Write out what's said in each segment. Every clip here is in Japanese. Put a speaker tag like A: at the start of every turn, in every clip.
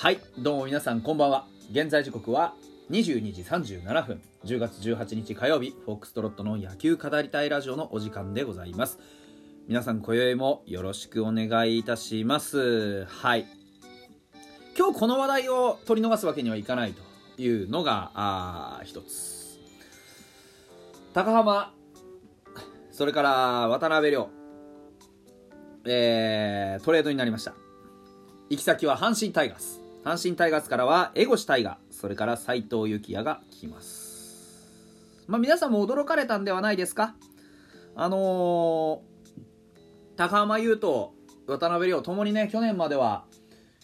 A: はいどうも皆さんこんばんは。現在時刻は22時37分。10月18日火曜日フォックストロットの野球語りたいラジオのお時間でございます。皆さん今宵もよろしくお願いいたします。はい。今日この話題を取り逃すわけにはいかないというのがあ一つ。高浜それから渡辺亮。えー、トレードになりました。行き先は阪神タイガース。阪神タイガースからは江越大河それから斎藤幸也が来ますまあ皆さんも驚かれたんではないですか？あのー、高浜優斗渡辺亮ともにね去年までは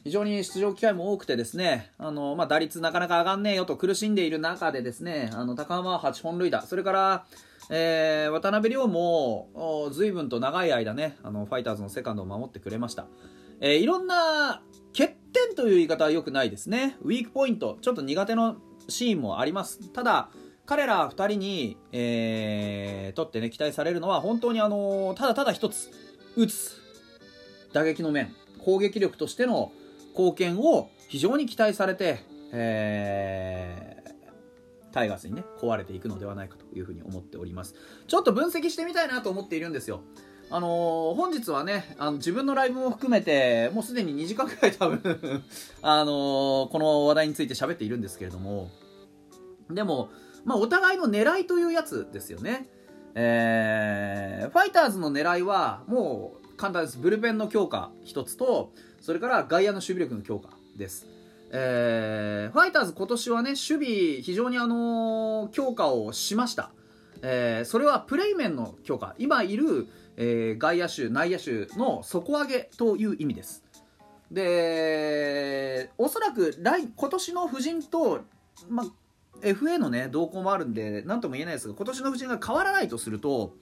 A: 非常に出場機会も多くてですね、あのまあ、打率なかなか上がんねえよと苦しんでいる中でですね、あの高浜は8本塁打、それから、えー、渡辺亮も随分と長い間ね、あのファイターズのセカンドを守ってくれました。えー、いろんな点という言い方は良くないですね。ウィークポイント、ちょっと苦手のシーンもあります。ただ、彼ら2人に、えー、とってね、期待されるのは、本当にあのただただ一つ、打つ、打撃の面、攻撃力としての貢献を非常に期待されて、えー、タイガースにね、壊れていくのではないかというふうに思っております。ちょっと分析してみたいなと思っているんですよ。あのー、本日はね、あの自分のライブも含めて、もうすでに2時間くらい多分 あのー、この話題について喋っているんですけれども、でも、まあ、お互いの狙いというやつですよね。えー、ファイターズの狙いは、もう簡単です。ブルペンの強化一つと、それから外野の守備力の強化です。えー、ファイターズ今年はね、守備非常にあの、強化をしました。えー、それはプレイ面の強化。今いる、えー、外野手、内野手の底上げという意味です。で、おそらく来今年の布陣と、ま FA のね、動向もあるんで、なんとも言えないですが、今年の布陣が変わらないとすると、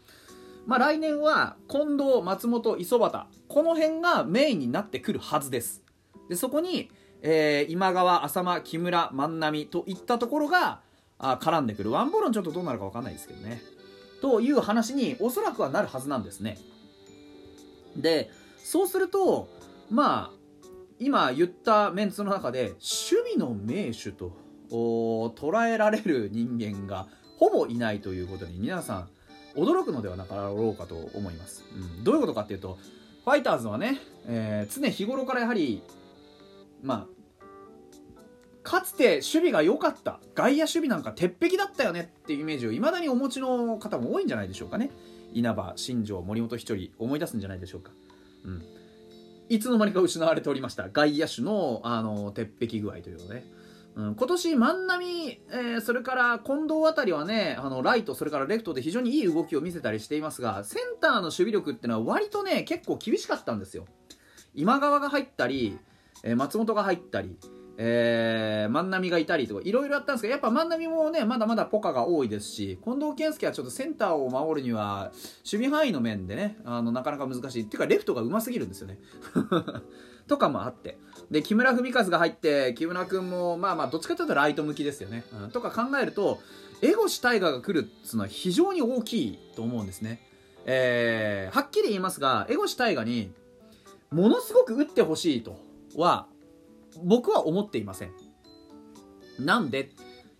A: まあ、来年は近藤、松本、磯端、この辺がメインになってくるはずです。で、そこに、えー、今川、浅間、木村、万波といったところがあ絡んでくる。ワンボールンちょっとどうなるか分かんないですけどね。という話におそらくはなるはずなんですね。で、そうすると、まあ、今言ったメンツの中で守備の名手と捉えられる人間がほぼいないということに皆さん驚くのではなかろうかと思います。うん、どういうことかっていうと、ファイターズはね、えー、常日頃からやはり、まあ、かつて守備が良かった。外野守備なんか鉄壁だったよねっていうイメージをいまだにお持ちの方も多いんじゃないでしょうかね。稲葉新庄森本一人思い出すんじゃないでしょうか、うん、いつの間にか失われておりました。外野手のあの鉄壁具合というのね、うん、今年万波、えー、それから近藤あたりはねあのライトそれからレフトで非常にいい動きを見せたりしていますがセンターの守備力っていうのは割とね結構厳しかったんですよ。今川が入ったり、えー、松本が入ったり。えー、万波がいたりとかいろいろあったんですけどやっぱ万波もねまだまだポカが多いですし近藤健介はちょっとセンターを守るには守備範囲の面でねあのなかなか難しい。っていうかレフトがうますぎるんですよね。とかもあって。で木村文和が入って木村君もまあまあどっちかというとライト向きですよね、うん、とか考えるとエゴシタイガーが来るっていうのは非常に大きいと思うんですね。えー、はっきり言いますがエゴシタイガにものすごく打ってほしいとは僕は思っていません。なんで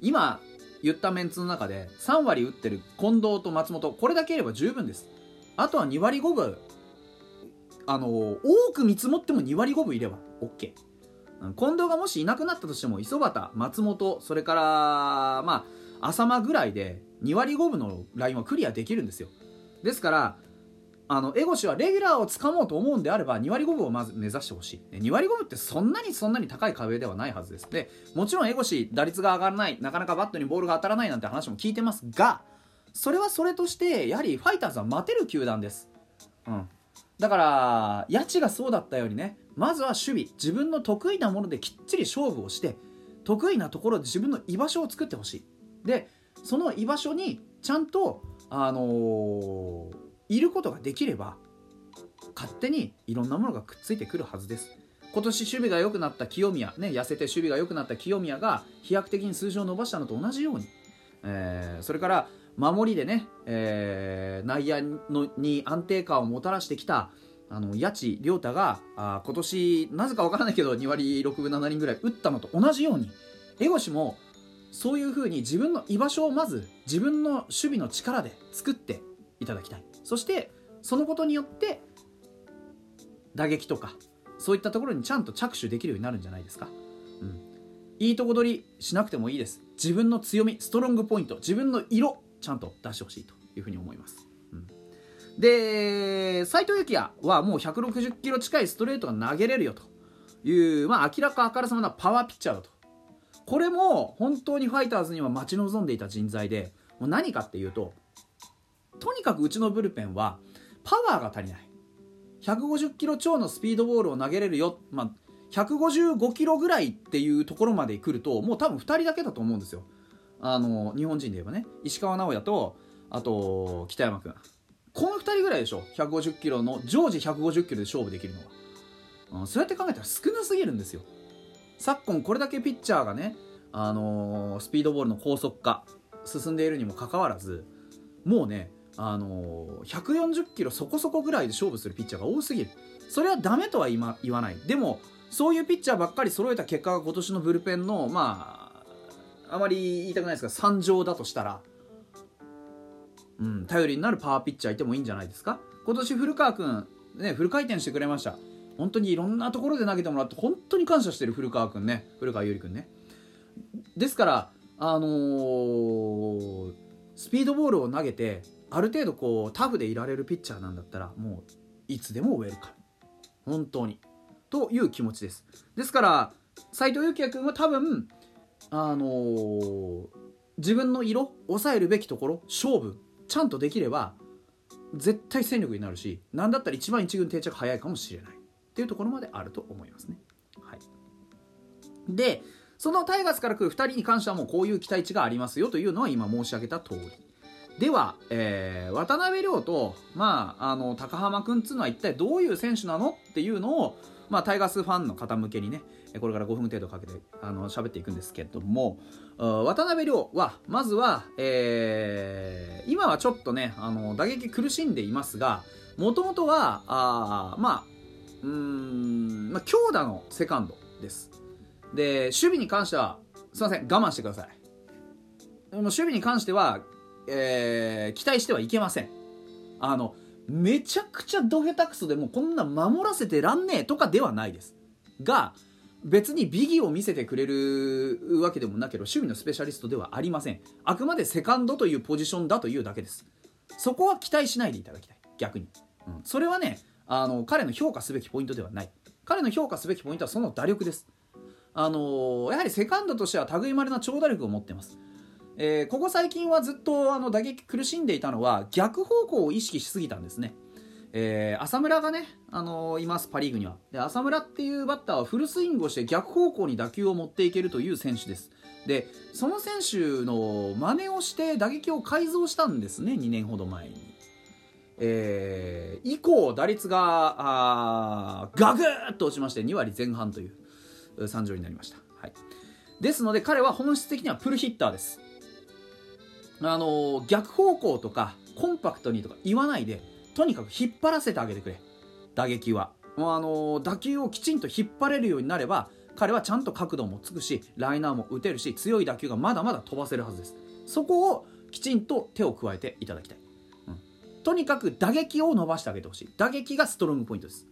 A: 今言ったメンツの中で3割打ってる近藤と松本これだけいれば十分です。あとは2割5分。あの多く見積もっても2割5分いれば OK 近藤がもしいなくなったとしても磯端松本それからまあ浅間ぐらいで2割5分のラインはクリアできるんですよ。ですからあのエゴシはレギュラーをつかもうと思うんであれば2割5分をまず目指してほしい。2割5分ってそんなにそんなに高い壁ではないはずです。でもちろんエゴシ打率が上がらないなかなかバットにボールが当たらないなんて話も聞いてますがそれはそれとしてやはりファイターズは待てる球団です。うん。だから谷地がそうだったようにねまずは守備自分の得意なものできっちり勝負をして得意なところで自分の居場所を作ってほしい。でその居場所にちゃんとあのーいることができれば勝手にいろんなものがくっついてくるはずです。今年守備が良くなった清宮、ね、痩せて守備が良くなった清宮が飛躍的に数字を伸ばしたのと同じように、えー、それから守りでね、えー、内野のに安定感をもたらしてきた、あの八千亮太があ今年なぜか分からないけど2割6分7厘ぐらい打ったのと同じように江越もそういうふうに自分の居場所をまず自分の守備の力で作っていただきたい。そしてそのことによって打撃とかそういったところにちゃんと着手できるようになるんじゃないですか、うん、いいとこ取りしなくてもいいです。自分の強みストロングポイント自分の色ちゃんと出してほしいというふうに思います、うん、で斎藤幸也はもう160キロ近いストレートが投げれるよという、まあ、明らかあからさまなパワーピッチャーだと。これも本当にファイターズには待ち望んでいた人材でもう何かっていうととにかくうちのブルペンはパワーが足りない。150キロ超のスピードボールを投げれるよ、まあ、155キロぐらいっていうところまで来るともう多分2人だけだと思うんですよ。あの日本人で言えばね。石川直也とあと北山君。この2人ぐらいでしょ。150キロの常時150キロで勝負できるのは、うん、そうやって考えたら少なすぎるんですよ。昨今これだけピッチャーがね、あのー、スピードボールの高速化進んでいるにもかかわらずもうねあのー、140キロそこそこぐらいで勝負するピッチャーが多すぎる。それはダメとは今言わない。でもそういうピッチャーばっかり揃えた結果が今年のブルペンのまああまり言いたくないですが惨状だとしたら、うん、頼りになるパワーピッチャーいてもいいんじゃないですか。今年古川君ねフル回転してくれました。本当にいろんなところで投げてもらって本当に感謝してる古川君ね。古川優里君ね。ですからあのー、スピードボールを投げてある程度こうタフでいられるピッチャーなんだったらもういつでもウェルカム本当に。という気持ちです。ですから斎藤幸也君は多分あのー、自分の色抑えるべきところ勝負ちゃんとできれば絶対戦力になるし何だったら一番一軍定着早いかもしれない。っていうところまであると思いますね。はい、でそのタイガースから来る2人に関してはもうこういう期待値がありますよというのは今申し上げた通り。では、えー、渡辺亮と、まあ、あの高浜君っていうのは一体どういう選手なのっていうのを、まあ、タイガースファンの方向けにねこれから5分程度かけてあの喋っていくんですけども渡辺亮はまずは、えー、今はちょっとねあの打撃苦しんでいますがもともとはあまあうん、まあ、強打のセカンドです。で守備に関してはすいません我慢してください。守備に関してはえー、期待してはいけません。あのめちゃくちゃド下手くそでもこんな守らせてらんねえとかではないです。が別に美義を見せてくれるわけでもなければ守備のスペシャリストではありません。あくまでセカンドというポジションだというだけです。そこは期待しないでいただきたい。逆に、うん、それはねあの彼の評価すべきポイントではない。彼の評価すべきポイントはその打力です。あのやはりセカンドとしては類まれな長打力を持ってます。えー、ここ最近はずっとあの打撃苦しんでいたのは逆方向を意識しすぎたんですね。えー、浅村がね、あのー、います、パ・リーグにはで。浅村っていうバッターはフルスイングをして逆方向に打球を持っていけるという選手です。で、その選手の真似をして打撃を改造したんですね、2年ほど前に。えー、以降、打率があガグーッと落ちまして2割前半という惨状になりました。はい、ですので彼は本質的にはプルヒッターです。あの逆方向とかコンパクトにとか言わないでとにかく引っ張らせてあげてくれ。打撃は。もうあの打球をきちんと引っ張れるようになれば彼はちゃんと角度もつくしライナーも打てるし強い打球がまだまだ飛ばせるはずです。そこをきちんと手を加えていただきたい、うん、とにかく打撃を伸ばしてあげてほしい。打撃がストロングポイントです。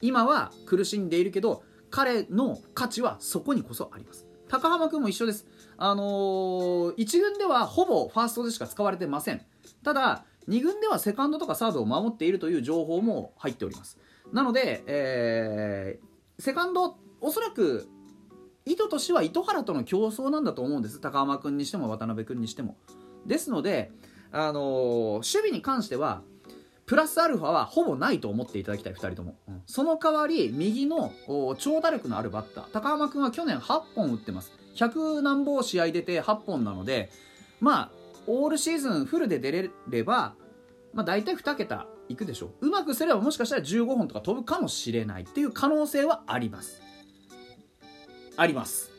A: 今は苦しんでいるけど彼の価値はそこにこそあります。高浜君も一緒です。あのー、1軍ではほぼファーストでしか使われてません。ただ2軍ではセカンドとかサードを守っているという情報も入っております。なので、えー、セカンドおそらく意図としては糸原との競争なんだと思うんです。高浜君にしても渡辺君にしても。ですので、あのー、守備に関してはプラスアルファはほぼないと思っていただきたい2人とも、うん、その代わり右の長打力のあるバッター。高浜君は去年8本打ってます。100何本試合出て8本なのでまあオールシーズンフルで出れれば、まあ、大体2桁いくでしょ。ううまくすればもしかしたら15本とか飛ぶかもしれないっていう可能性はあります。あります。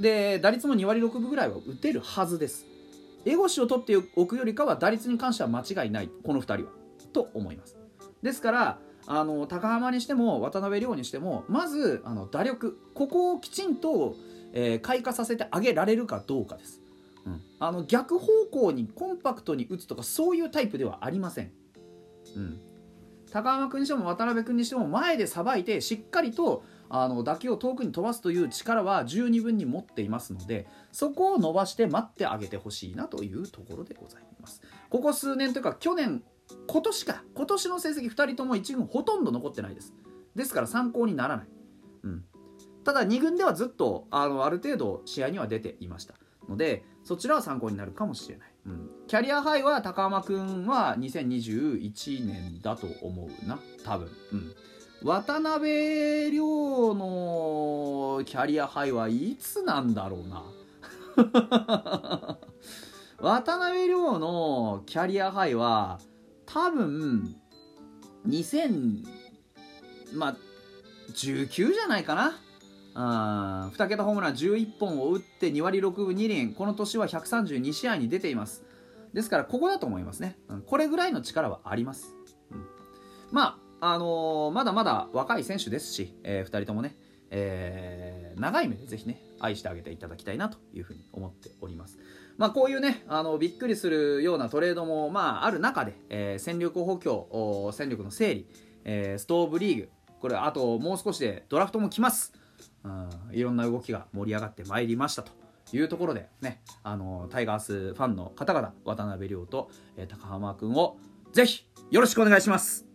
A: で打率も2割6分ぐらいは打てるはずです。エゴシを取っておくよりかは打率に関しては間違いないこの2人は。と思います。ですからあの高浜にしても渡辺亮にしてもまずあの打力ここをきちんと、えー、開花させてあげられるかどうかです、うん、あの逆方向にコンパクトに打つとかそういうタイプではありません、うん、高浜君にしても渡辺君にしても前でさばいてしっかりとあの打球を遠くに飛ばすという力は十二分に持っていますのでそこを伸ばして待ってあげてほしいなというところでございます。ここ数年というか去年今年か。今年の成績2人とも1軍ほとんど残ってないです。ですから参考にならない、うん、ただ2軍ではずっとあのある程度試合には出ていましたのでそちらは参考になるかもしれない、うん、キャリアハイは高浜君は2021年だと思うな。多分、うん、渡辺亮のキャリアハイはいつなんだろうな。渡辺亮のキャリアハイは多分2000まあ19じゃないかな。あ2桁ホームラン11本を打って2割6分2厘。この年は132試合に出ています。ですからここだと思いますね、うん、これぐらいの力はあります、うん、まああのー、まだまだ若い選手ですし、えー、2人ともね、えー、長い目でぜひね愛してあげていただきたいなというふうに思っております。まあ、こういうねあのびっくりするようなトレードも、まあ、ある中で、えー、戦力補強戦力の整理、えー、ストーブリーグ。これあともう少しでドラフトも来ます、うん、いろんな動きが盛り上がってまいりましたというところでねあのタイガースファンの方々渡辺亮と、えー、高浜君をぜひよろしくお願いします。